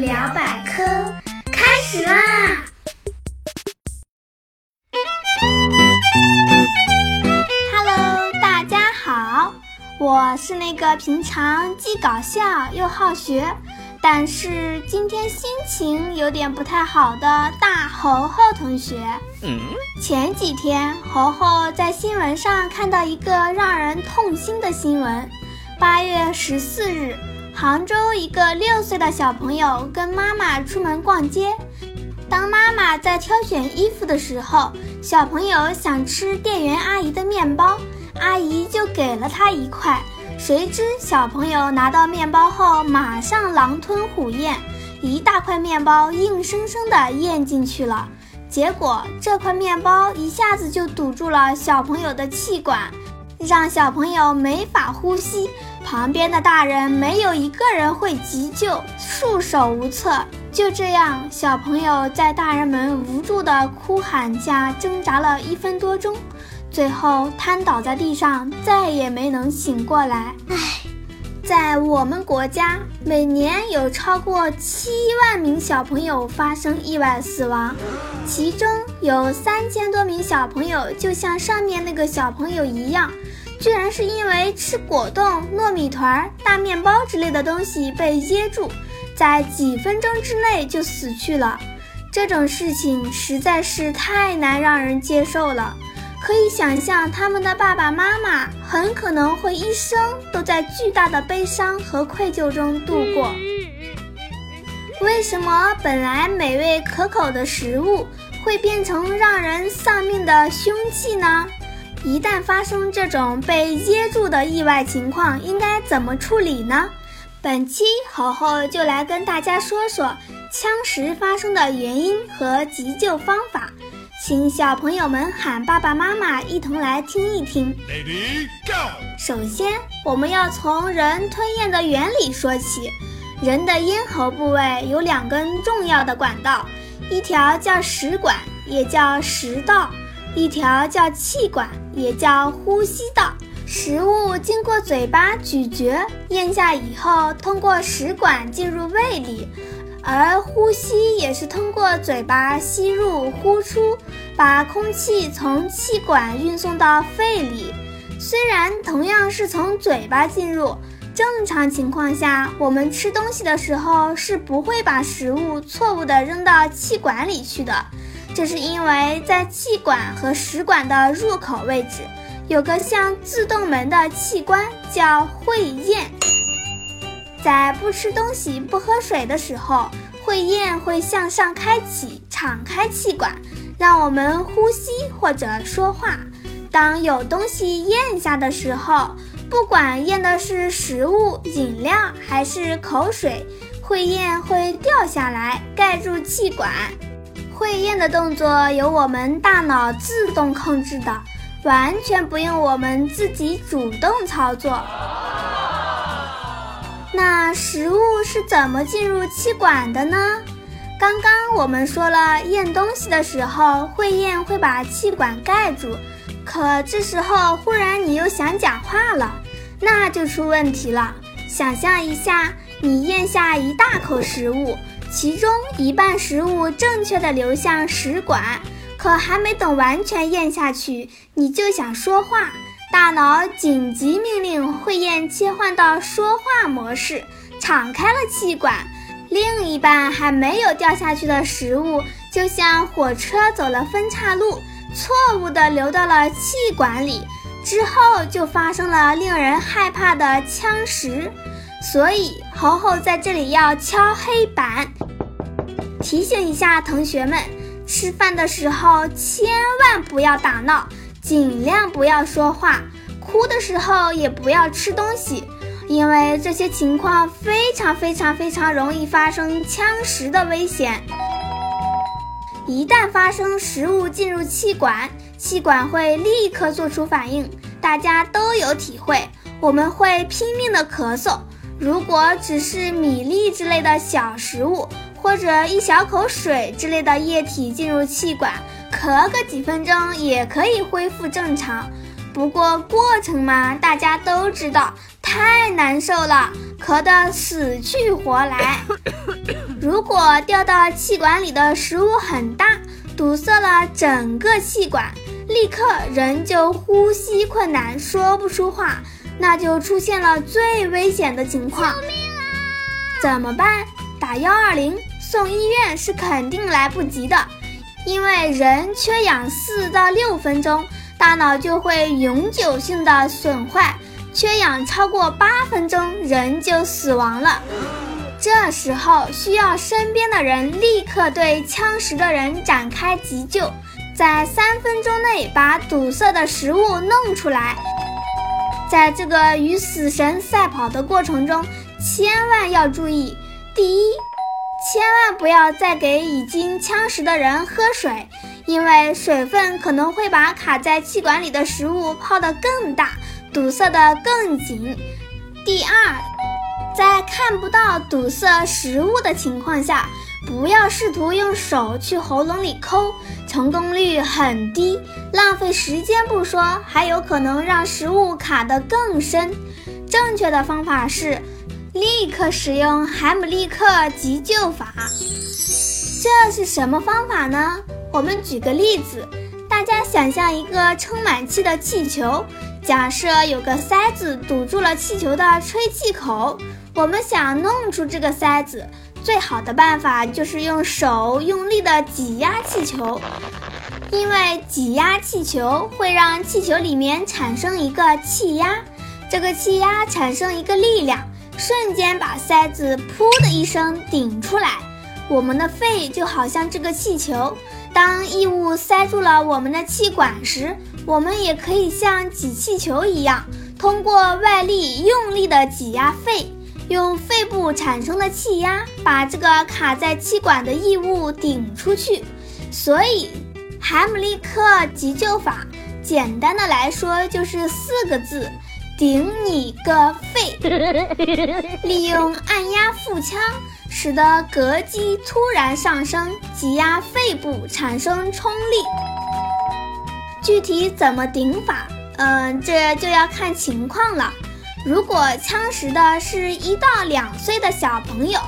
聊百科开始啦！Hello，大家好，我是那个平常既搞笑又好学，但是今天心情有点不太好的大猴猴同学。前几天猴猴在新闻上看到一个让人痛心的新闻：八月十四日。杭州一个六岁的小朋友跟妈妈出门逛街，当妈妈在挑选衣服的时候，小朋友想吃店员阿姨的面包，阿姨就给了他一块。谁知小朋友拿到面包后，马上狼吞虎咽，一大块面包硬生生的咽进去了。结果这块面包一下子就堵住了小朋友的气管，让小朋友没法呼吸。旁边的大人没有一个人会急救，束手无策。就这样，小朋友在大人们无助的哭喊下挣扎了一分多钟，最后瘫倒在地上，再也没能醒过来。唉，在我们国家，每年有超过七万名小朋友发生意外死亡，其中有三千多名小朋友就像上面那个小朋友一样。居然是因为吃果冻、糯米团、大面包之类的东西被噎住，在几分钟之内就死去了。这种事情实在是太难让人接受了。可以想象，他们的爸爸妈妈很可能会一生都在巨大的悲伤和愧疚中度过。为什么本来美味可口的食物会变成让人丧命的凶器呢？一旦发生这种被噎住的意外情况，应该怎么处理呢？本期猴猴就来跟大家说说枪石发生的原因和急救方法，请小朋友们喊爸爸妈妈一同来听一听。Ready go！首先，我们要从人吞咽的原理说起。人的咽喉部位有两根重要的管道，一条叫食管，也叫食道。一条叫气管，也叫呼吸道。食物经过嘴巴咀嚼、咽下以后，通过食管进入胃里；而呼吸也是通过嘴巴吸入、呼出，把空气从气管运送到肺里。虽然同样是从嘴巴进入，正常情况下，我们吃东西的时候是不会把食物错误地扔到气管里去的。这是因为在气管和食管的入口位置，有个像自动门的器官叫会咽。在不吃东西、不喝水的时候，会咽会向上开启，敞开气管，让我们呼吸或者说话。当有东西咽下的时候，不管咽的是食物、饮料还是口水，会咽会掉下来，盖住气管。会咽的动作由我们大脑自动控制的，完全不用我们自己主动操作。那食物是怎么进入气管的呢？刚刚我们说了，咽东西的时候，会咽会把气管盖住。可这时候忽然你又想讲话了，那就出问题了。想象一下，你咽下一大口食物。其中一半食物正确的流向食管，可还没等完全咽下去，你就想说话，大脑紧急命令会咽切换到说话模式，敞开了气管。另一半还没有掉下去的食物，就像火车走了分岔路，错误的流到了气管里，之后就发生了令人害怕的呛食。所以，猴猴在这里要敲黑板，提醒一下同学们：吃饭的时候千万不要打闹，尽量不要说话，哭的时候也不要吃东西，因为这些情况非常非常非常容易发生呛食的危险。一旦发生食物进入气管，气管会立刻做出反应，大家都有体会，我们会拼命的咳嗽。如果只是米粒之类的小食物，或者一小口水之类的液体进入气管，咳个几分钟也可以恢复正常。不过过程嘛，大家都知道，太难受了，咳得死去活来。如果掉到气管里的食物很大，堵塞了整个气管，立刻人就呼吸困难，说不出话，那就出现了最危险的情况。救命啊！怎么办？打幺二零送医院是肯定来不及的，因为人缺氧四到六分钟，大脑就会永久性的损坏；缺氧超过八分钟，人就死亡了。这时候需要身边的人立刻对呛食的人展开急救，在三分钟内把堵塞的食物弄出来。在这个与死神赛跑的过程中，千万要注意。第一，千万不要再给已经呛食的人喝水，因为水分可能会把卡在气管里的食物泡得更大，堵塞得更紧。第二，在看不到堵塞食物的情况下，不要试图用手去喉咙里抠，成功率很低，浪费时间不说，还有可能让食物卡得更深。正确的方法是。立刻使用海姆立克急救法，这是什么方法呢？我们举个例子，大家想象一个充满气的气球，假设有个塞子堵住了气球的吹气口，我们想弄出这个塞子，最好的办法就是用手用力的挤压气球，因为挤压气球会让气球里面产生一个气压，这个气压产生一个力量。瞬间把塞子“噗”的一声顶出来，我们的肺就好像这个气球。当异物塞住了我们的气管时，我们也可以像挤气球一样，通过外力用力的挤压肺，用肺部产生的气压把这个卡在气管的异物顶出去。所以，海姆立克急救法，简单的来说就是四个字。顶你个肺！利用按压腹腔，使得膈肌突然上升，挤压肺部，产生冲力。具体怎么顶法？嗯，这就要看情况了。如果呛食的是一到两岁的小朋友，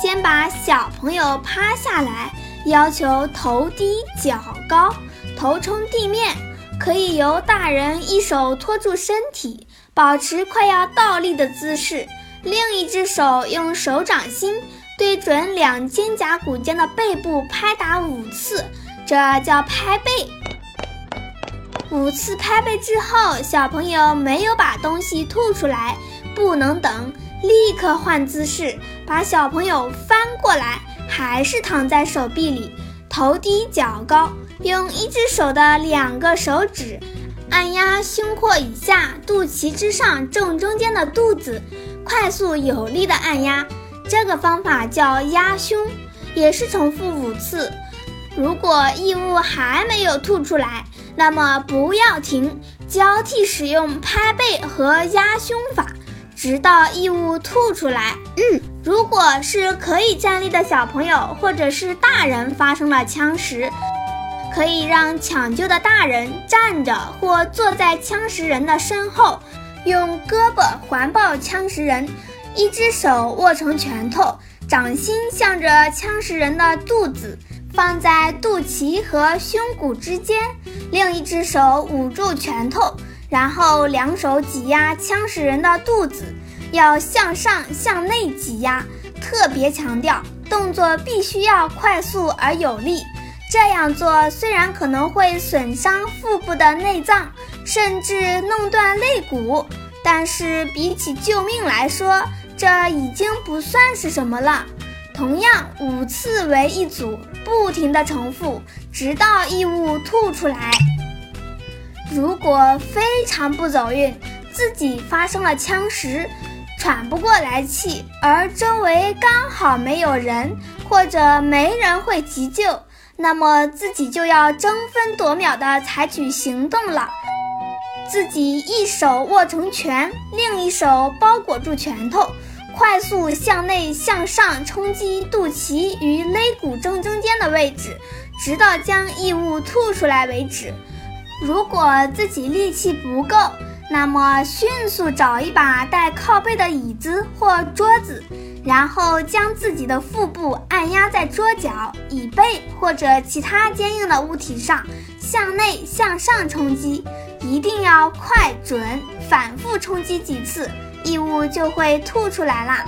先把小朋友趴下来，要求头低脚高，头冲地面，可以由大人一手托住身体。保持快要倒立的姿势，另一只手用手掌心对准两肩胛骨间的背部拍打五次，这叫拍背。五次拍背之后，小朋友没有把东西吐出来，不能等，立刻换姿势，把小朋友翻过来，还是躺在手臂里，头低脚高，用一只手的两个手指。按压胸廓以下、肚脐之上正中间的肚子，快速有力的按压，这个方法叫压胸，也是重复五次。如果异物还没有吐出来，那么不要停，交替使用拍背和压胸法，直到异物吐出来。嗯，如果是可以站立的小朋友或者是大人发生了呛食。可以让抢救的大人站着或坐在呛食人的身后，用胳膊环抱呛食人，一只手握成拳头，掌心向着呛食人的肚子，放在肚脐和胸骨之间，另一只手捂住拳头，然后两手挤压呛食人的肚子，要向上向内挤压，特别强调动作必须要快速而有力。这样做虽然可能会损伤腹部的内脏，甚至弄断肋骨，但是比起救命来说，这已经不算是什么了。同样，五次为一组，不停地重复，直到异物吐出来。如果非常不走运，自己发生了呛食，喘不过来气，而周围刚好没有人，或者没人会急救。那么自己就要争分夺秒地采取行动了。自己一手握成拳，另一手包裹住拳头，快速向内向上冲击肚脐与肋骨正中间的位置，直到将异物吐出来为止。如果自己力气不够，那么迅速找一把带靠背的椅子或桌子。然后将自己的腹部按压在桌角、椅背或者其他坚硬的物体上，向内向上冲击，一定要快准，反复冲击几次，异物就会吐出来啦。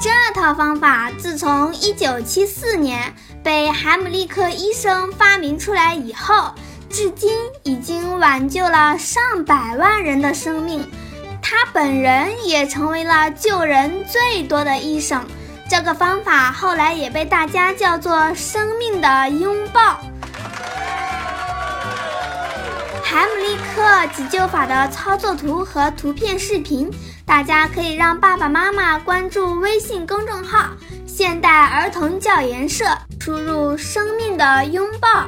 这套方法自从1974年被海姆立克医生发明出来以后，至今已经挽救了上百万人的生命。他本人也成为了救人最多的医生。这个方法后来也被大家叫做“生命的拥抱”。海姆立克急救法的操作图和图片视频，大家可以让爸爸妈妈关注微信公众号“现代儿童教研社”，输入“生命的拥抱”，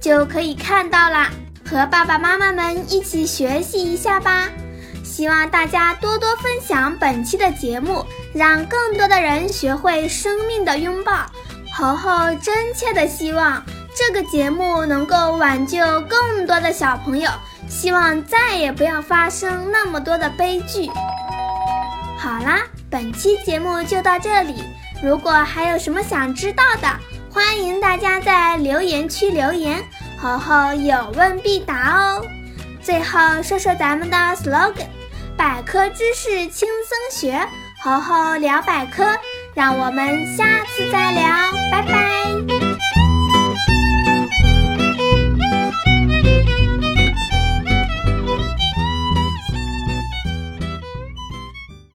就可以看到啦。和爸爸妈妈们一起学习一下吧。希望大家多多分享本期的节目，让更多的人学会生命的拥抱。猴猴真切的希望这个节目能够挽救更多的小朋友，希望再也不要发生那么多的悲剧。好啦，本期节目就到这里。如果还有什么想知道的，欢迎大家在留言区留言，猴猴有问必答哦。最后说说咱们的 slogan。百科知识轻松学，猴猴聊百科，让我们下次再聊，拜拜。